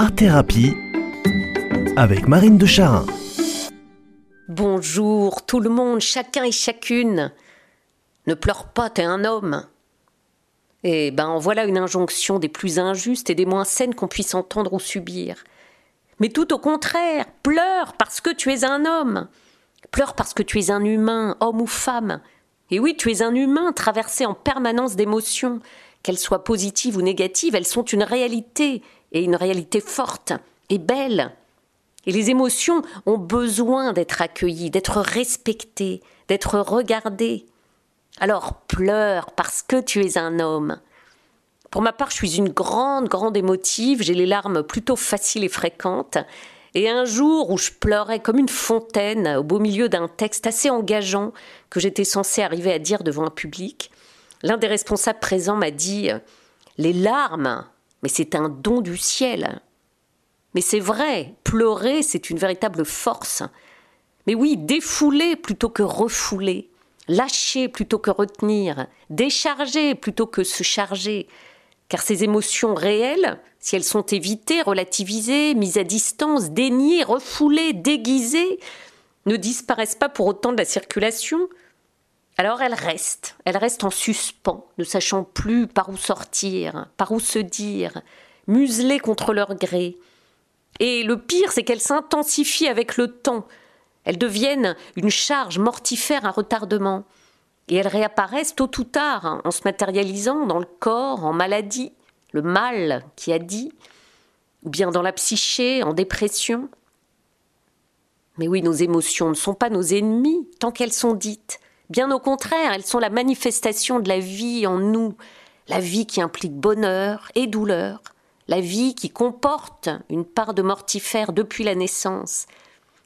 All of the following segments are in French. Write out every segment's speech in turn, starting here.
Art Thérapie avec Marine de Charin. Bonjour tout le monde, chacun et chacune. Ne pleure pas, t'es un homme. Eh ben, voilà une injonction des plus injustes et des moins saines qu'on puisse entendre ou subir. Mais tout au contraire, pleure parce que tu es un homme. Pleure parce que tu es un humain, homme ou femme. Et oui, tu es un humain traversé en permanence d'émotions. Qu'elles soient positives ou négatives, elles sont une réalité, et une réalité forte et belle. Et les émotions ont besoin d'être accueillies, d'être respectées, d'être regardées. Alors pleure parce que tu es un homme. Pour ma part, je suis une grande, grande émotive, j'ai les larmes plutôt faciles et fréquentes. Et un jour où je pleurais comme une fontaine au beau milieu d'un texte assez engageant que j'étais censée arriver à dire devant un public, l'un des responsables présents m'a dit Les larmes, mais c'est un don du ciel. Mais c'est vrai, pleurer, c'est une véritable force. Mais oui, défouler plutôt que refouler, lâcher plutôt que retenir, décharger plutôt que se charger. Car ces émotions réelles, si elles sont évitées, relativisées, mises à distance, déniées, refoulées, déguisées, ne disparaissent pas pour autant de la circulation, alors elles restent, elles restent en suspens, ne sachant plus par où sortir, par où se dire, muselées contre leur gré. Et le pire, c'est qu'elles s'intensifient avec le temps. Elles deviennent une charge mortifère à retardement. Et elles réapparaissent tôt ou tard, hein, en se matérialisant dans le corps, en maladie, le mal qui a dit, ou bien dans la psyché, en dépression. Mais oui, nos émotions ne sont pas nos ennemis tant qu'elles sont dites. Bien au contraire, elles sont la manifestation de la vie en nous, la vie qui implique bonheur et douleur, la vie qui comporte une part de mortifère depuis la naissance.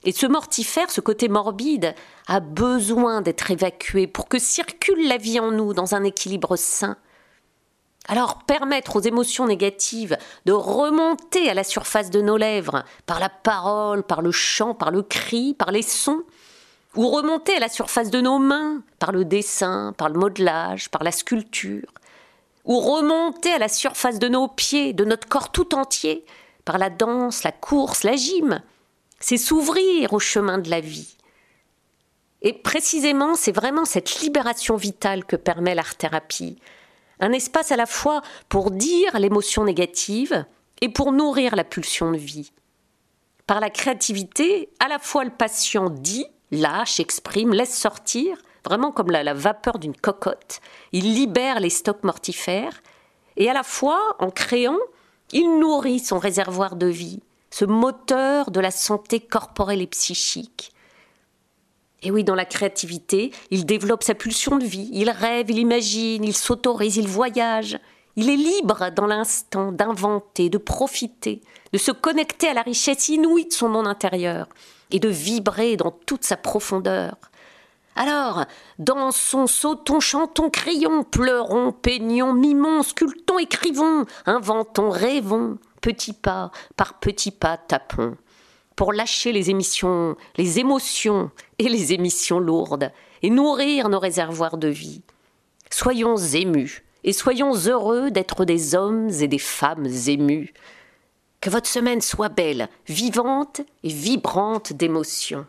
Et ce mortifère, ce côté morbide, a besoin d'être évacué pour que circule la vie en nous dans un équilibre sain. Alors permettre aux émotions négatives de remonter à la surface de nos lèvres par la parole, par le chant, par le cri, par les sons, ou remonter à la surface de nos mains par le dessin, par le modelage, par la sculpture, ou remonter à la surface de nos pieds, de notre corps tout entier, par la danse, la course, la gym. C'est s'ouvrir au chemin de la vie. Et précisément, c'est vraiment cette libération vitale que permet l'art-thérapie. Un espace à la fois pour dire l'émotion négative et pour nourrir la pulsion de vie. Par la créativité, à la fois le patient dit lâche, exprime, laisse sortir, vraiment comme la, vapeur d'une cocotte. Il libère les stocks mortifères et à la fois, en créant, il nourrit son réservoir de vie, ce moteur de la santé corporelle et psychique. Et oui, dans la créativité, il développe sa pulsion de vie, il rêve, il imagine, il s'autorise, il voyage. Il est libre dans l'instant d'inventer, de profiter, de se connecter à la richesse inouïe de son monde intérieur et de vibrer dans toute sa profondeur. Alors, dansons, sautons, chantons, crions, pleurons, peignons, mimons, sculptons, écrivons, inventons, rêvons, petit pas par petit pas tapons, pour lâcher les émissions, les émotions et les émissions lourdes, et nourrir nos réservoirs de vie. Soyons émus, et soyons heureux d'être des hommes et des femmes émus, que votre semaine soit belle, vivante et vibrante d'émotions.